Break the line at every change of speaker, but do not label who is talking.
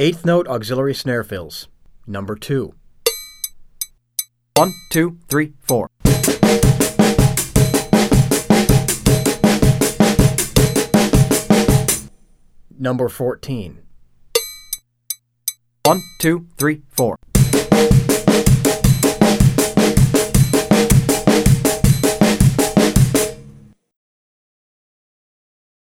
Eighth note auxiliary snare fills. Number 2.
One, two, three, four.
Number 14.
One, two, three, four.